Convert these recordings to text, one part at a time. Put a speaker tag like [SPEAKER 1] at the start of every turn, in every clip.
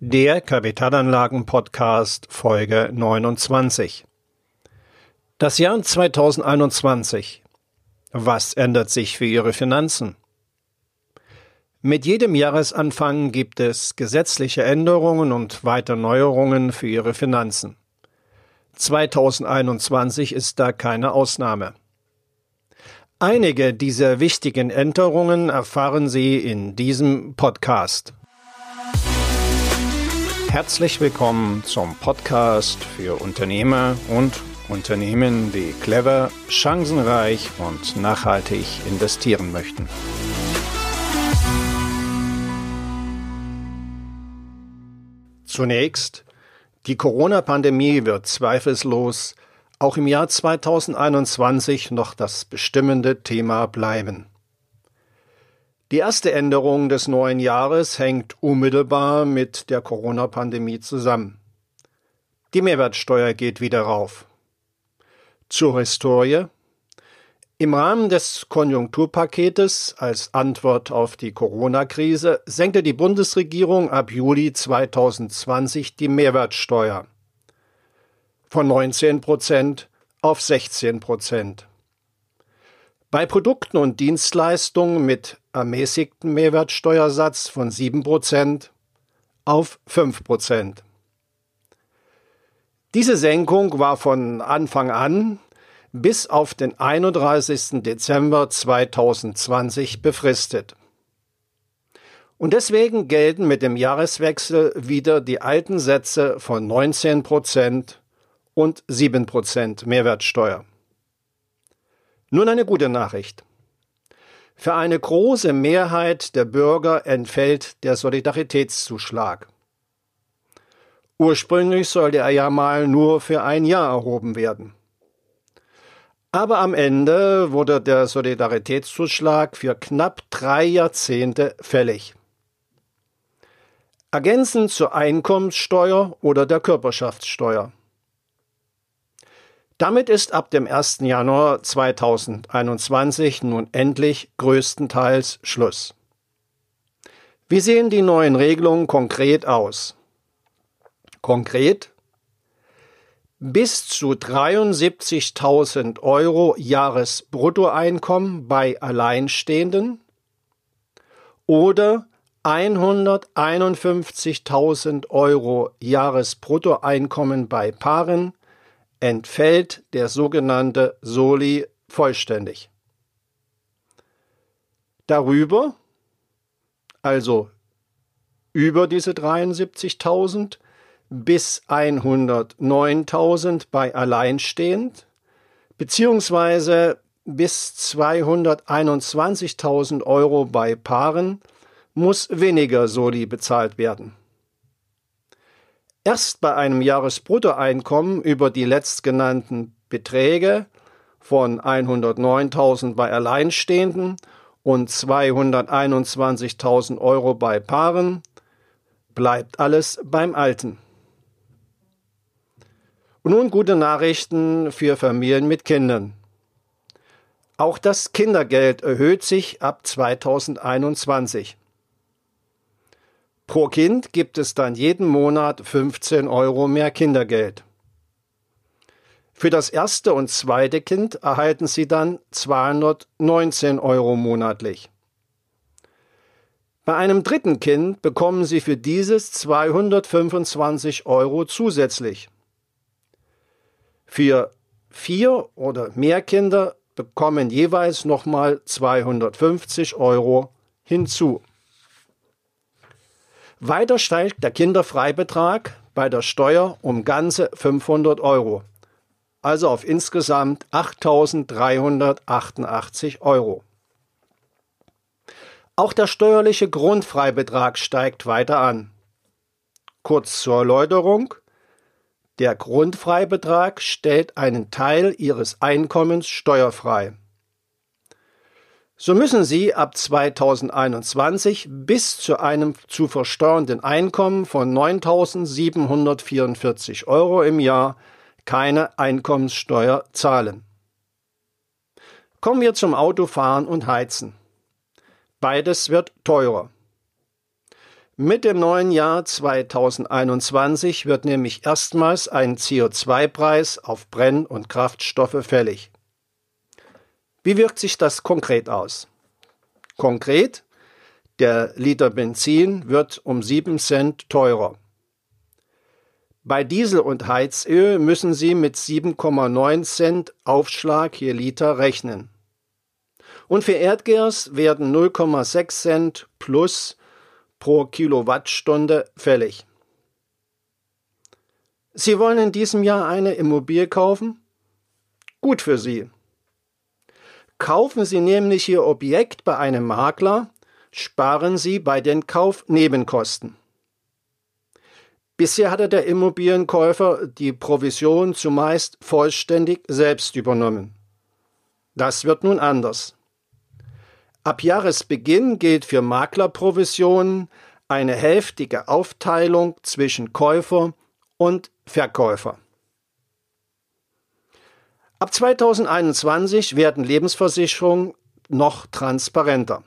[SPEAKER 1] Der Kapitalanlagen-Podcast Folge 29. Das Jahr 2021. Was ändert sich für Ihre Finanzen? Mit jedem Jahresanfang gibt es gesetzliche Änderungen und weitere Neuerungen für Ihre Finanzen. 2021 ist da keine Ausnahme. Einige dieser wichtigen Änderungen erfahren Sie in diesem Podcast. Herzlich willkommen zum Podcast für Unternehmer und Unternehmen, die clever, chancenreich und nachhaltig investieren möchten. Zunächst, die Corona-Pandemie wird zweifellos auch im Jahr 2021 noch das bestimmende Thema bleiben. Die erste Änderung des neuen Jahres hängt unmittelbar mit der Corona-Pandemie zusammen. Die Mehrwertsteuer geht wieder rauf. Zur Historie. Im Rahmen des Konjunkturpaketes als Antwort auf die Corona-Krise senkte die Bundesregierung ab Juli 2020 die Mehrwertsteuer von 19 Prozent auf 16 Prozent. Bei Produkten und Dienstleistungen mit ermäßigten Mehrwertsteuersatz von 7% auf 5%. Diese Senkung war von Anfang an bis auf den 31. Dezember 2020 befristet. Und deswegen gelten mit dem Jahreswechsel wieder die alten Sätze von 19% und 7% Mehrwertsteuer. Nun eine gute Nachricht. Für eine große Mehrheit der Bürger entfällt der Solidaritätszuschlag. Ursprünglich sollte er ja mal nur für ein Jahr erhoben werden. Aber am Ende wurde der Solidaritätszuschlag für knapp drei Jahrzehnte fällig. Ergänzend zur Einkommenssteuer oder der Körperschaftssteuer. Damit ist ab dem 1. Januar 2021 nun endlich größtenteils Schluss. Wie sehen die neuen Regelungen konkret aus? Konkret bis zu 73.000 Euro Jahresbruttoeinkommen bei Alleinstehenden oder 151.000 Euro Jahresbruttoeinkommen bei Paaren entfällt der sogenannte Soli vollständig. Darüber, also über diese 73.000 bis 109.000 bei alleinstehend, beziehungsweise bis 221.000 Euro bei Paaren, muss weniger Soli bezahlt werden. Erst bei einem Jahresbruttoeinkommen über die letztgenannten Beträge von 109.000 bei Alleinstehenden und 221.000 Euro bei Paaren bleibt alles beim Alten. Und nun gute Nachrichten für Familien mit Kindern. Auch das Kindergeld erhöht sich ab 2021. Pro Kind gibt es dann jeden Monat 15 Euro mehr Kindergeld. Für das erste und zweite Kind erhalten Sie dann 219 Euro monatlich. Bei einem dritten Kind bekommen Sie für dieses 225 Euro zusätzlich. Für vier oder mehr Kinder bekommen jeweils nochmal 250 Euro hinzu. Weiter steigt der Kinderfreibetrag bei der Steuer um ganze 500 Euro, also auf insgesamt 8.388 Euro. Auch der steuerliche Grundfreibetrag steigt weiter an. Kurz zur Erläuterung. Der Grundfreibetrag stellt einen Teil Ihres Einkommens steuerfrei. So müssen Sie ab 2021 bis zu einem zu versteuernden Einkommen von 9.744 Euro im Jahr keine Einkommenssteuer zahlen. Kommen wir zum Autofahren und Heizen. Beides wird teurer. Mit dem neuen Jahr 2021 wird nämlich erstmals ein CO2-Preis auf Brenn- und Kraftstoffe fällig. Wie wirkt sich das konkret aus? Konkret, der Liter Benzin wird um 7 Cent teurer. Bei Diesel und Heizöl müssen Sie mit 7,9 Cent Aufschlag je Liter rechnen. Und für Erdgas werden 0,6 Cent plus pro Kilowattstunde fällig. Sie wollen in diesem Jahr eine Immobilie kaufen? Gut für Sie. Kaufen Sie nämlich Ihr Objekt bei einem Makler, sparen Sie bei den Kaufnebenkosten. Bisher hatte der Immobilienkäufer die Provision zumeist vollständig selbst übernommen. Das wird nun anders. Ab Jahresbeginn gilt für Maklerprovisionen eine hälftige Aufteilung zwischen Käufer und Verkäufer. Ab 2021 werden Lebensversicherungen noch transparenter.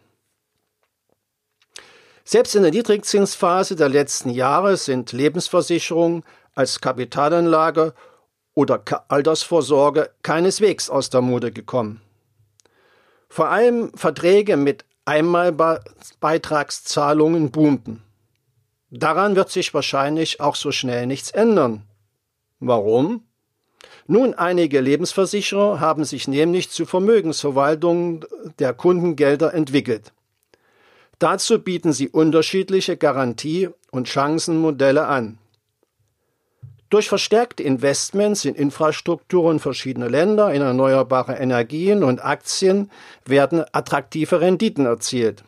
[SPEAKER 1] Selbst in der Niedrigzinsphase der letzten Jahre sind Lebensversicherungen als Kapitalanlage oder Altersvorsorge keineswegs aus der Mode gekommen. Vor allem Verträge mit Einmalbeitragszahlungen boomten. Daran wird sich wahrscheinlich auch so schnell nichts ändern. Warum? Nun, einige Lebensversicherer haben sich nämlich zu Vermögensverwaltungen der Kundengelder entwickelt. Dazu bieten sie unterschiedliche Garantie- und Chancenmodelle an. Durch verstärkte Investments in Infrastrukturen verschiedener Länder, in erneuerbare Energien und Aktien werden attraktive Renditen erzielt.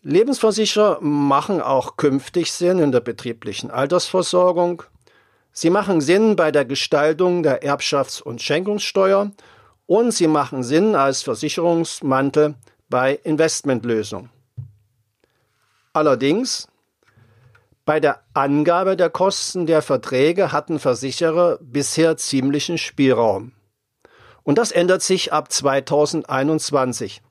[SPEAKER 1] Lebensversicherer machen auch künftig Sinn in der betrieblichen Altersversorgung. Sie machen Sinn bei der Gestaltung der Erbschafts- und Schenkungssteuer und sie machen Sinn als Versicherungsmantel bei Investmentlösungen. Allerdings bei der Angabe der Kosten der Verträge hatten Versicherer bisher ziemlichen Spielraum. Und das ändert sich ab 2021.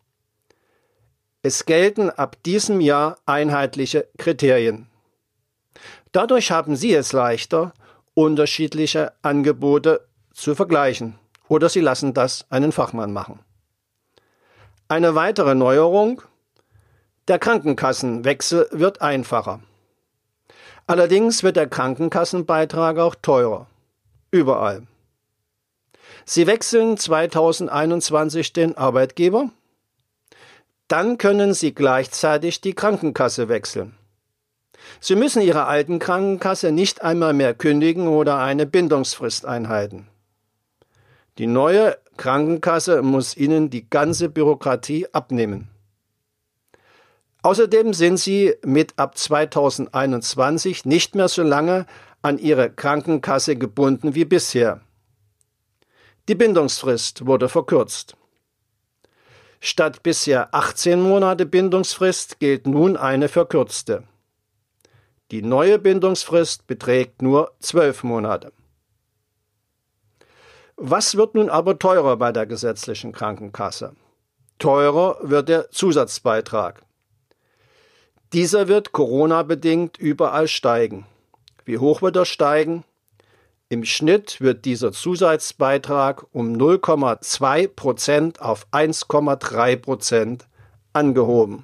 [SPEAKER 1] Es gelten ab diesem Jahr einheitliche Kriterien. Dadurch haben Sie es leichter, unterschiedliche Angebote zu vergleichen oder Sie lassen das einen Fachmann machen. Eine weitere Neuerung der Krankenkassenwechsel wird einfacher. Allerdings wird der Krankenkassenbeitrag auch teurer. Überall. Sie wechseln 2021 den Arbeitgeber? Dann können Sie gleichzeitig die Krankenkasse wechseln. Sie müssen Ihre alten Krankenkasse nicht einmal mehr kündigen oder eine Bindungsfrist einhalten. Die neue Krankenkasse muss Ihnen die ganze Bürokratie abnehmen. Außerdem sind sie mit ab 2021 nicht mehr so lange an ihre Krankenkasse gebunden wie bisher. Die Bindungsfrist wurde verkürzt. Statt bisher 18 Monate Bindungsfrist gilt nun eine verkürzte. Die neue Bindungsfrist beträgt nur 12 Monate. Was wird nun aber teurer bei der gesetzlichen Krankenkasse? Teurer wird der Zusatzbeitrag. Dieser wird Corona-bedingt überall steigen. Wie hoch wird er steigen? Im Schnitt wird dieser Zusatzbeitrag um 0,2 Prozent auf 1,3 Prozent angehoben.